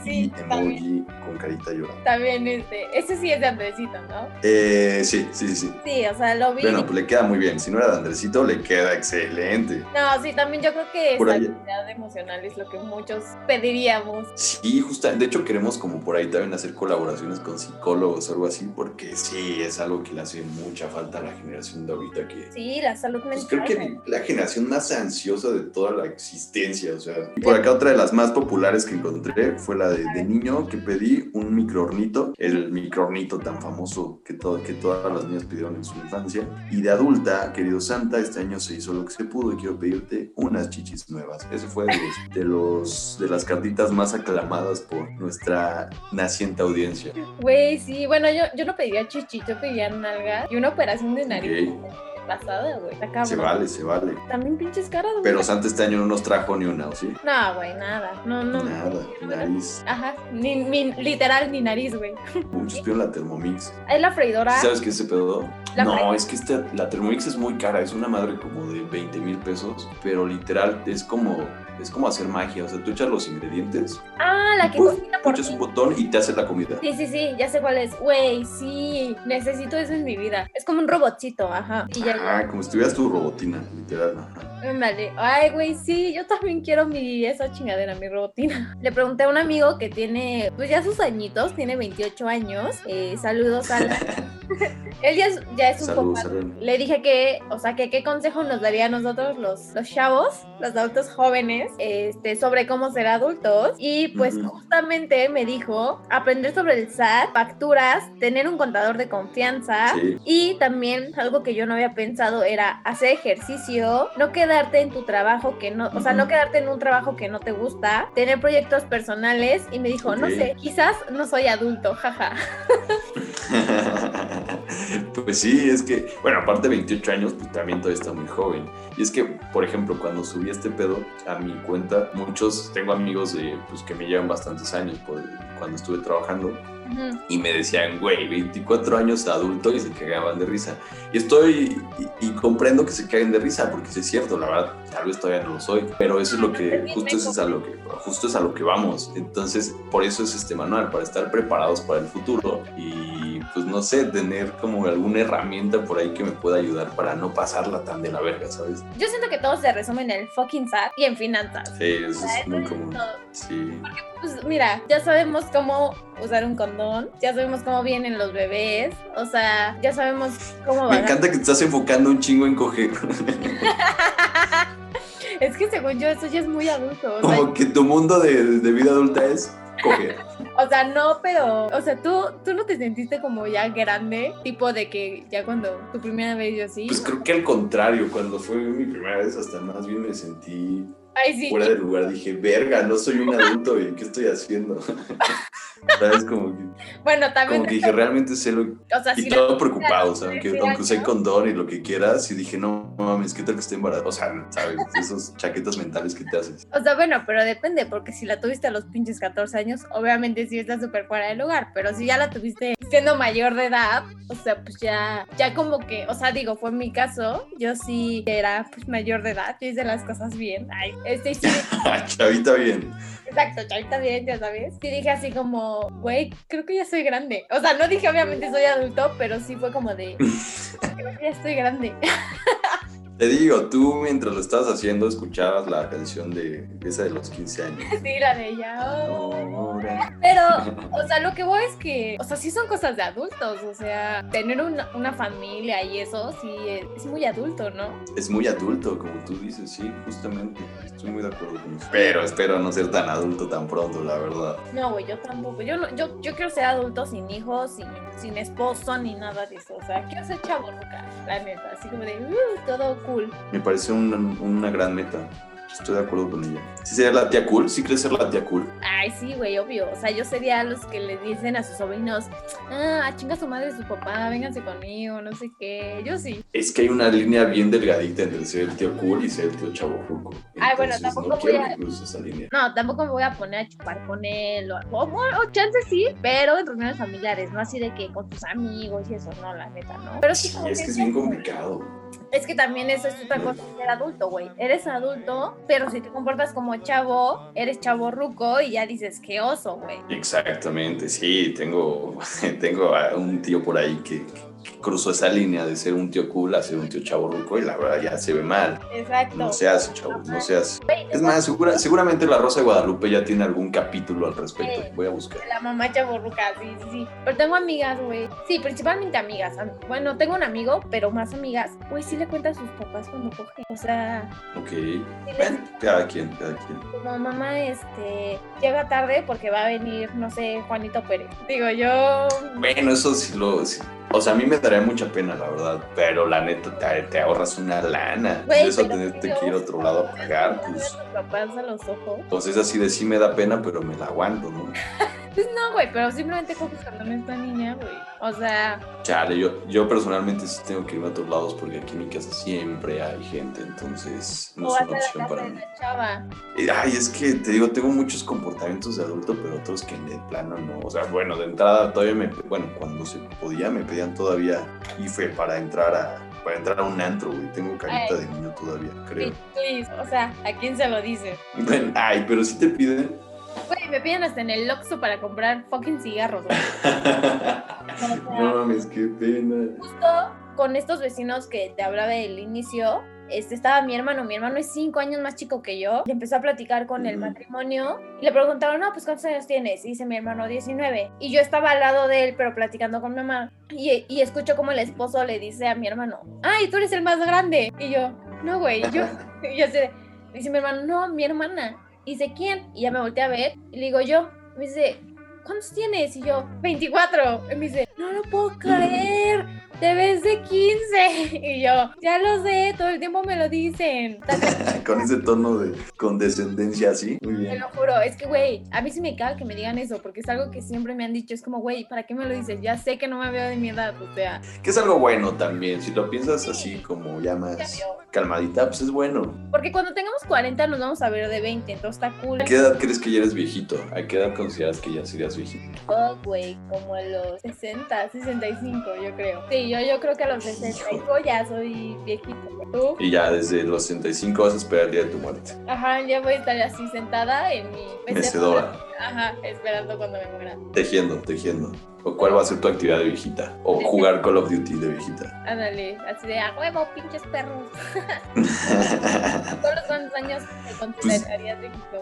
Y. También, emoji con carita llorando. también este. Ese sí es de Andresito, ¿no? Eh, Eh, sí, sí, sí. Sí, o sea, lo vi. Bueno, pues le queda muy bien. Si no era de Andresito, le queda excelente. No, sí, también yo creo que Por ahí- estabilidad emocional es lo que muchos pediríamos. Sí, justo. De hecho, queremos como por ahí también hacer colaboraciones con psicólogos o algo así, porque sí, es algo que le hace mucha falta a la generación de ahorita que... Sí, la salud Pues mental. creo que la generación más ansiosa de toda la existencia, o sea. Y por acá otra de las más populares que encontré fue la de, de niño que pedí un microornito, el microornito tan famoso que, todo, que todas las niñas pidieron en su infancia. Y de adulta, querido Santa, este año se hizo lo que se pudo y quiero pedirte unas chichis nuevas. Ese fue de, los, de, los, de las cartitas más aclamadas por nuestra naciente audiencia. Güey, sí, bueno, yo, yo no pediría chichi, yo pediría nalga y una operación de nariz pasada, güey. Se vale, se vale. También pinches caras, güey. Pero Santa este año no nos trajo ni una, ¿o sí? No, güey, nada. No, no. Nada, nariz. Ajá, ni, ni- literal, ni nariz, güey. Muchos [LAUGHS] pidieron la Thermomix. Es la freidora. ¿Sabes qué es ese pedo? La no, freidora. es que este- la Thermomix es muy cara, es una madre como de 20 mil pesos, pero literal es como, es como hacer magia, o sea, tú echas los ingredientes, Ah, la que cocina por echas un botón y te hace la comida. Sí, sí, sí, ya sé cuál es. Güey, sí, necesito eso en mi vida. Es como un robotcito, ajá. Y ya, Ah, como si tuvieras tu robotina, literal. ajá. Ándale. Ay, güey, sí, yo también quiero mi esa chingadera, mi robotina. [LAUGHS] Le pregunté a un amigo que tiene, pues ya sus añitos, tiene 28 años. Eh, saludos a [LAUGHS] Él ya es, ya es un papá. Le dije que, o sea, que qué consejo nos daría a nosotros los, los chavos, los adultos jóvenes, este, sobre cómo ser adultos. Y pues Ujú. justamente me dijo aprender sobre el SAT, facturas, tener un contador de confianza. Sí. Y también algo que yo no había pensado era hacer ejercicio, no quedarte en tu trabajo que no, o sea, no quedarte en un trabajo que no te gusta, tener proyectos personales y me dijo, no sé, quizás no soy adulto, jaja. [LAUGHS] pues sí, es que, bueno, aparte de 28 años, pues también todavía está muy joven. Y es que, por ejemplo, cuando subí este pedo a mi cuenta, muchos, tengo amigos de, pues, que me llevan bastantes años por, cuando estuve trabajando Y me decían, güey, 24 años adulto y se cagaban de risa. Y estoy, y, comprendo que se caguen de risa, porque es cierto, la verdad, tal vez todavía no lo soy, pero eso es lo que, justo eso es a lo que, justo es a lo que vamos. Entonces, por eso es este manual, para estar preparados para el futuro y, pues, no sé, tener como alguna herramienta por ahí que me pueda ayudar para no pasarla tan de la verga, ¿sabes? Yo siento que todo se resume en el fucking SAT y en finanzas. Sí, eso es muy común. Sí. Pues mira, ya sabemos cómo usar un condón, ya sabemos cómo vienen los bebés, o sea, ya sabemos cómo Me van a- encanta que te estás enfocando un chingo en coger. [LAUGHS] Es que según yo eso ya es muy adulto, o sea, Como que tu mundo de, de vida adulta es coger. [LAUGHS] o sea, no, pero, o sea, tú, tú no te sentiste como ya grande, tipo de que ya cuando tu primera vez yo sí. Pues creo que al contrario, cuando fue mi primera vez, hasta más bien me sentí Ay, sí. fuera de lugar. Dije, verga, no soy un adulto, ¿y qué estoy haciendo? [LAUGHS] ¿Sabes? Como que, [LAUGHS] Bueno, también, como que dije, realmente sé lo o sea, Y todo preocupado, o sea, sí, aunque, usé condón y lo que quieras, y dije, no, no mames, ¿qué tal que esté embarazada? O sea, ¿sabes? [LAUGHS] Esos chaquetas mentales que te haces. O sea, bueno, pero depende, porque si la tuviste a los pinches 14 años, obviamente sí está súper fuera de lugar, pero si ya la tuviste siendo mayor de edad, o sea, pues ya, ya como que, o sea, digo, fue mi caso, yo sí era pues mayor de edad, yo hice las cosas bien, ay, este sí, [LAUGHS] Chavita bien. exacto, chavita bien, ya sabes, sí dije así como, güey, creo que ya soy grande, o sea, no dije obviamente soy adulto, pero sí fue como de, [LAUGHS] creo que ya estoy grande. [LAUGHS] Te digo, tú mientras lo estabas haciendo escuchabas la canción de esa de los 15 años. [LAUGHS] Sí, la de ella. oh. Ahora. Pero, [LAUGHS] o sea, lo que voy es que, o sea, sí son cosas de adultos, o sea, tener una, una familia y eso sí es, es muy adulto, ¿no? Es muy adulto, como tú dices, sí, justamente. Estoy muy de acuerdo con eso. Pero espero no ser tan adulto tan pronto, la verdad. No, güey, yo tampoco. Yo, no, yo, yo quiero ser adulto sin hijos, sin, sin esposo, ni nada de eso. O sea, quiero ser chavo la neta. Así como de, uh, todo Me parece una, una gran meta. Estoy de acuerdo con ella. ¿Sí sería la tía cool? ¿Sí crees ser la tía cool? Ay, sí, güey, obvio. O sea, yo sería los que le dicen a sus sobrinos, ah, chinga su madre y su papá, vénganse conmigo, no sé qué. Yo sí. Es que hay una línea bien delgadita entre ser el tío cool y ser el tío chavo ruco. Ay, bueno, tampoco no voy a- esa línea. No, tampoco me voy a poner a chupar con él o, o, o chance sí, pero en reuniones familiares, no así de que con tus amigos y eso, no, la neta, ¿no? Pero sí, Sí, es que es bien complicado. Es que también eso es otra cosa ser adulto, güey. Eres adulto, pero si te comportas como chavo, eres chavo ruco y ya dices, qué oso, güey. Exactamente, sí, tengo, [LAUGHS] tengo un tío por ahí que, cruzó esa línea de ser un tío cool a ser un tío chaborruco y la verdad ya se ve mal. Exacto. No se hace, chavo, no se hace. Es más, segura, seguramente La Rosa de Guadalupe ya tiene algún capítulo al respecto. Voy a buscar. La mamá chaborruca, sí, sí, sí. Pero tengo amigas, güey. Sí, principalmente amigas. Am- Bueno, tengo un amigo, pero más amigas. Güey, sí le cuenta a sus papás cuando coge. O sea, Ok. sí les cada quien, cada quien. como mamá, este, llega tarde porque va a venir, no sé, Juanito Pérez. Digo, yo... Bueno, eso sí lo. sí. O sea, a mí me daría mucha pena, la verdad. Pero la neta, te, te ahorras una lana. Güey, Y eso tenerte que ir a otro lado a pagar, pues. papás a los ojos. Pues es así de sí me da pena, pero me la aguanto, ¿no? [LAUGHS] Pues no, güey, pero simplemente coges cuando no está niña, güey. O sea, Chale, yo, yo personalmente sí tengo que irme a otros lados porque aquí en mi casa siempre hay gente, entonces no es una opción para mí. chava. Ay, es que te digo, tengo muchos comportamientos de adulto, pero otros que de plano no. O sea, bueno, de entrada todavía me, bueno, cuando se podía me pedían todavía IFE para entrar a, para entrar a un antro, güey. Tengo carita Ay. de niño todavía, creo. Please, O sea, ¿a quién se lo dice? Bueno, ay, pero sí te piden. Güey, me piden hasta en el Oxxo para comprar fucking cigarros, güey. [LAUGHS] No mames, qué pena. justo con estos vecinos que te hablaba del inicio, este, estaba mi hermano, mi hermano es cinco años más chico que yo, y empezó a platicar con el matrimonio y le preguntaron, no, pues ¿cuántos años tienes? Y dice mi hermano, 19. Y yo estaba al lado de él, pero platicando con mamá, y, y escucho como el esposo le dice a mi hermano, ay, tú eres el más grande. Y yo, no, güey, yo, y yo [LAUGHS] sé, dice mi hermano, no, mi hermana. Y dice, ¿quién? Y ya me volteé a ver, y le digo, yo. Y me dice, ¿cuántos tienes? Y yo, 24. Y me dice, no lo puedo [LAUGHS] creer, te ves de 15. [LAUGHS] Y yo, ya lo sé, todo el tiempo me lo dicen. [LAUGHS] Con ese tono de condescendencia así. Muy Te bien. lo juro, es que, güey, a mí sí me caga que me digan eso, porque es algo que siempre me han dicho. Es como, güey, ¿para qué me lo dices? Ya sé que no me veo de mi edad, o sea, Que es algo bueno también. Si lo piensas así como ya más calmadita, pues es bueno. Porque cuando tengamos 40 nos vamos a ver de 20, entonces está cool. ¿A qué edad crees que ya eres viejito? ¿A qué edad consideras que ya serías viejito? Oh, güey, como a los 60, 65, yo creo. Sí, yo, yo creo que a los 65 ya soy viejito. ¿Tú? Y ya desde los 65 vas a esperar el día de tu muerte. Ajá, ya voy a estar así sentada en mi Mecedora, Ajá, esperando cuando me muera. tejiendo, tejiendo. ¿O cuál va a ser tu actividad de viejita? ¿O [LAUGHS] jugar Call of Duty de viejita? Ándale, así de a huevo, pinches perros. [LAUGHS] ¿Todos cuántos años te considerarías viejito?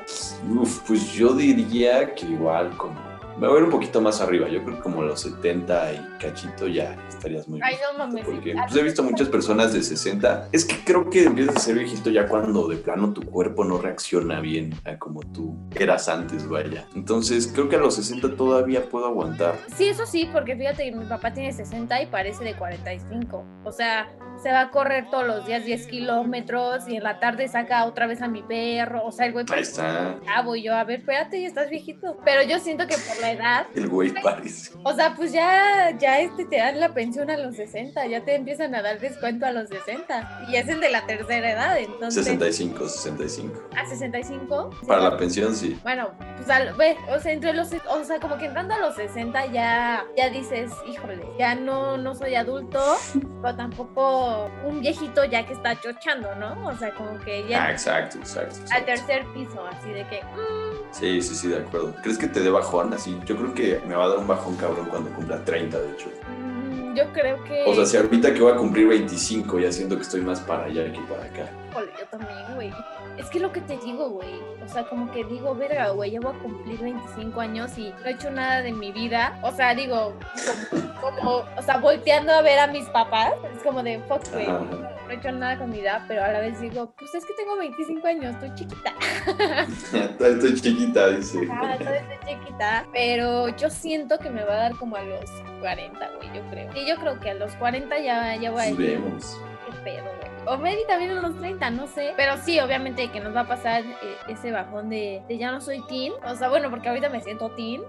Uf, pues yo diría que igual como... Me voy a ir un poquito más arriba. Yo creo que como los 70 y cachito ya estarías muy Ay, no mames. Porque pues, he visto muchas personas de 60. Es que creo que empiezas a ser viejito ya cuando de plano tu cuerpo no reacciona bien a como tú eras antes, vaya. Entonces creo que a los 60 todavía puedo aguantar. Sí, eso sí, porque fíjate que mi papá tiene 60 y parece de 45. O sea, se va a correr todos los días 10 kilómetros y en la tarde saca otra vez a mi perro. O sea, el güey Ahí está. Ah, voy yo, a ver, espérate, ya estás viejito. Pero yo siento que por la edad, El güey parece. o sea, pues ya, ya este te dan la pensión a los 60, ya te empiezan a dar descuento a los 60. Y es el de la tercera edad, entonces. 65, 65. ¿A 65? Para la pensión, sí. Bueno, pues al, ve, o sea, entre los, o sea, como que entrando a los 60 ya, ya dices, híjole, ya no, no soy adulto, pero tampoco un viejito ya que está chochando, ¿no? O sea, como que ya Ah, exacto, exacto. al tercer piso, así de que, mm, Sí, sí, sí, de acuerdo. ¿Crees que te dé bajón? Así, yo creo que me va a dar un bajón cabrón cuando cumpla 30, de hecho. mm, yo creo que... O sea, si ahorita que voy a cumplir 25, ya siento que estoy más para allá que para acá. Híjole, yo también, güey. Es que lo que te digo, güey. O sea, como que digo, verga, güey, ya voy a cumplir 25 años y no he hecho nada de mi vida. O sea, digo, como, como- o sea, volteando a ver a mis papás, es como de, fuck, güey. No he hecho nada con mi vida, pero a la vez digo, pues es que tengo 25 años, estoy chiquita. [LAUGHS] Todavía estoy chiquita, dice. Ah, todavía estoy chiquita. Pero yo siento que me va a dar como a los 40, güey, yo creo. Y yo creo que a los 40 ya, ya voy a vemos. qué pedo, güey. O maybe también a los 30, no sé. Pero sí, obviamente que nos va a pasar eh, ese bajón de, de ya no soy teen. O sea, bueno, porque ahorita me siento teen.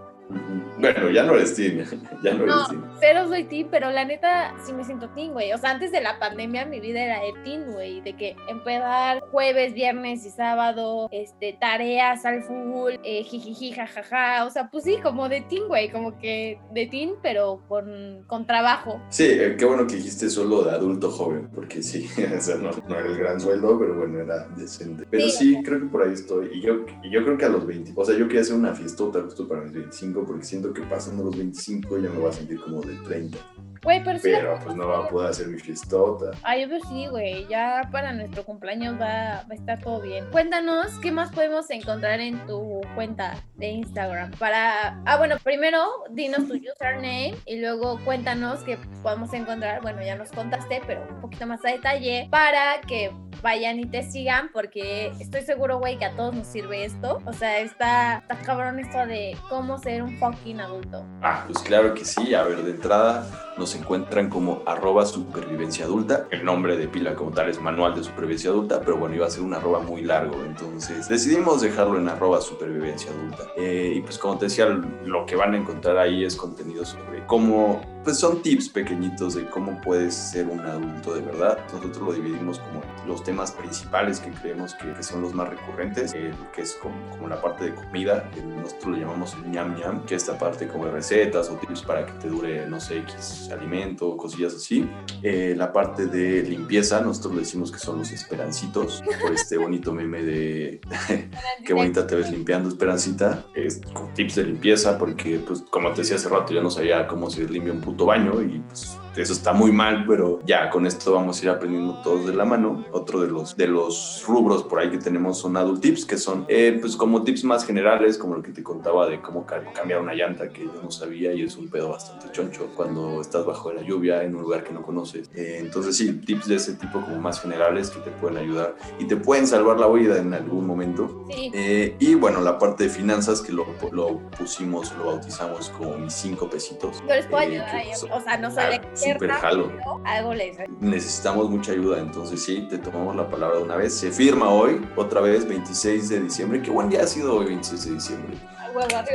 Bueno, ya no eres teen, ya no eres No, teen. cero soy teen, pero la neta sí me siento teen, güey. O sea, antes de la pandemia mi vida era de teen, güey. De que empezar jueves, viernes y sábado, este, tareas al full, eh, jijiji, jajaja. O sea, pues sí, como de teen, güey. Como que de teen, pero con, con trabajo. Sí, eh, qué bueno que dijiste solo de adulto joven, porque sí, [LAUGHS] o sea, no, no era el gran sueldo, pero bueno, era decente. Pero Sí. sí, creo que por ahí estoy. Y yo, y yo creo que a los 20, o sea, yo quería hacer una fiestota justo para mis 25, porque siento que pasando los 25 ya me voy a sentir como de 30. Güey, pero sí. Pero pues no va a poder hacer mi fiestota. Ay, pues sí, güey. Ya para nuestro cumpleaños va, va a estar todo bien. Cuéntanos qué más podemos encontrar en tu cuenta de Instagram. Para. Ah, bueno, primero dinos tu username y luego cuéntanos qué podemos encontrar. Bueno, ya nos contaste, pero un poquito más a detalle para que vayan y te sigan porque estoy seguro, güey, que a todos nos sirve esto. O sea, está, está cabrón esto de cómo ser un fucking adulto. Ah, pues claro que sí. A ver, de entrada nos encuentran como arroba supervivencia adulta. El nombre de pila como tal es manual de supervivencia adulta, pero bueno, iba a ser un arroba muy largo. Entonces decidimos dejarlo en arroba supervivencia adulta. Eh, y pues como te decía, lo que van a encontrar ahí es contenido sobre cómo pues son tips pequeñitos de cómo puedes ser un adulto de verdad. Nosotros lo dividimos como los temas principales que creemos que, que son los más recurrentes, que es como, como, la parte de comida, que nosotros le llamamos el ñam ñam, que es esta parte como de recetas o tips para que te dure, no sé, X alimento, cosillas así. Eh, la parte de limpieza, nosotros le decimos que son los esperancitos, por este bonito meme de [LAUGHS] qué bonita te ves limpiando, esperancita, es con tips de limpieza, porque pues como te decía hace rato, ya no sabía cómo se limpia un puto baño y pues eso está muy mal, pero ya con esto vamos a ir aprendiendo todos de la mano. Otro de los, de los rubros por ahí que tenemos son adult tips, que son eh, pues como tips más generales, como lo que te contaba de cómo cambiar una llanta que yo no sabía y es un pedo bastante choncho cuando estás bajo la lluvia en un lugar que no conoces. Eh, entonces sí, tips de ese tipo como más generales que te pueden ayudar y te pueden salvar la vida en algún momento. Sí. Eh, y bueno, la parte de finanzas que lo, lo pusimos, lo bautizamos como mis cinco pesitos. Yo les puedo Eh, ayudar o sea, no soy la súper jalo. pero algo les necesitamos mucha ayuda, entonces sí, te tomamos la palabra de una vez. Se firma hoy, otra vez, 26 de diciembre. Qué buen día ha sido hoy, 26 de diciembre.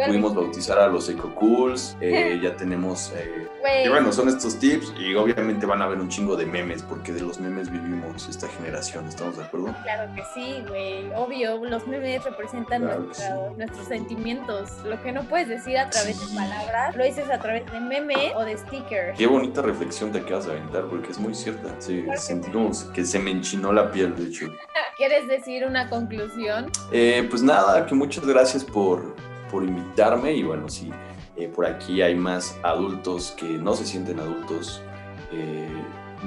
Pudimos bautizar a los Eco Cools, eh, [LAUGHS] ya tenemos... eh, y bueno, son estos tips y obviamente van a haber un chingo de memes, porque de los memes vivimos esta generación, ¿estamos de acuerdo? Claro que sí, güey. Obvio, los memes representan Claro nuestros sentimientos. Lo que no puedes decir a través Sí. de palabras, lo dices a través de meme o de stickers. Qué bonita reflexión te acabas de aventar, porque es muy cierta. Sí, Claro que que se me enchinó la piel, de hecho. [LAUGHS] ¿Quieres decir una conclusión? Eh, pues nada, que muchas gracias por, por invitarme y bueno, sí, eh, por aquí hay más adultos que no se sienten adultos, eh,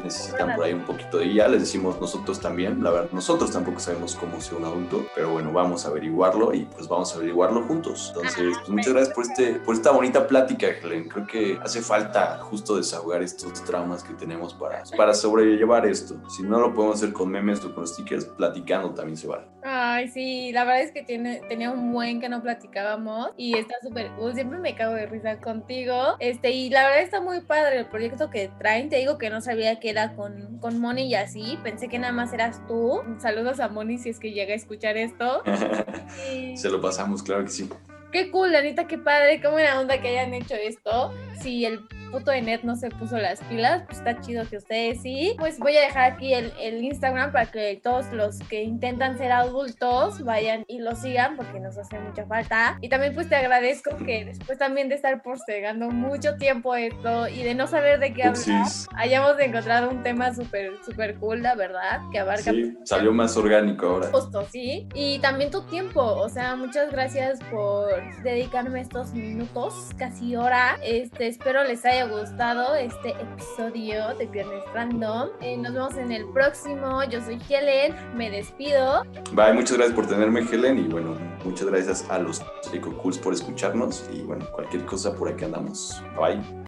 necesitan por ahí un poquito de guía, les decimos nosotros también, la verdad, nosotros tampoco sabemos cómo ser un adulto, pero bueno, vamos a averiguarlo y pues vamos a averiguarlo juntos. Entonces, pues muchas gracias por, este, por esta bonita plática, Helen, creo que hace falta justo desahogar estos traumas que tenemos para, para sobrellevar esto. Si no lo podemos hacer con memes o con stickers, platicando también se vale. Ay, sí, la verdad es que tiene, tenía un buen que no platicábamos y está súper cool. Siempre me cago de risa contigo. Este, y la verdad está muy padre el proyecto que traen. Te digo que no sabía que era con, con Moni y así. Pensé que nada más eras tú. Saludos a Moni si es que llega a escuchar esto. [LAUGHS] Y- Se lo pasamos, claro que sí. Qué cool, la neta, qué padre, qué buena onda que hayan hecho esto. Si el puto de net no se puso las pilas, pues está chido que ustedes sí. Pues voy a dejar aquí el, el Instagram para que todos los que intentan ser adultos vayan y lo sigan porque nos hace mucha falta. Y también pues te agradezco que después también de estar postergando mucho tiempo esto y de no saber de qué hablar, Upsis. hayamos encontrado un tema súper, súper cool, la verdad, que abarca Sí, salió más orgánico ahora. Justo, sí. Y también tu tiempo, o sea, muchas gracias por dedicarme estos minutos, casi hora. Este, espero les haya gustado este episodio de Viernes Random. Eh, nos vemos en el próximo. Yo soy Helen, me despido. Bye, muchas gracias por tenerme, Helen. Y bueno, muchas gracias a los Eco Cools por escucharnos. Y bueno, cualquier cosa por aquí andamos. Bye.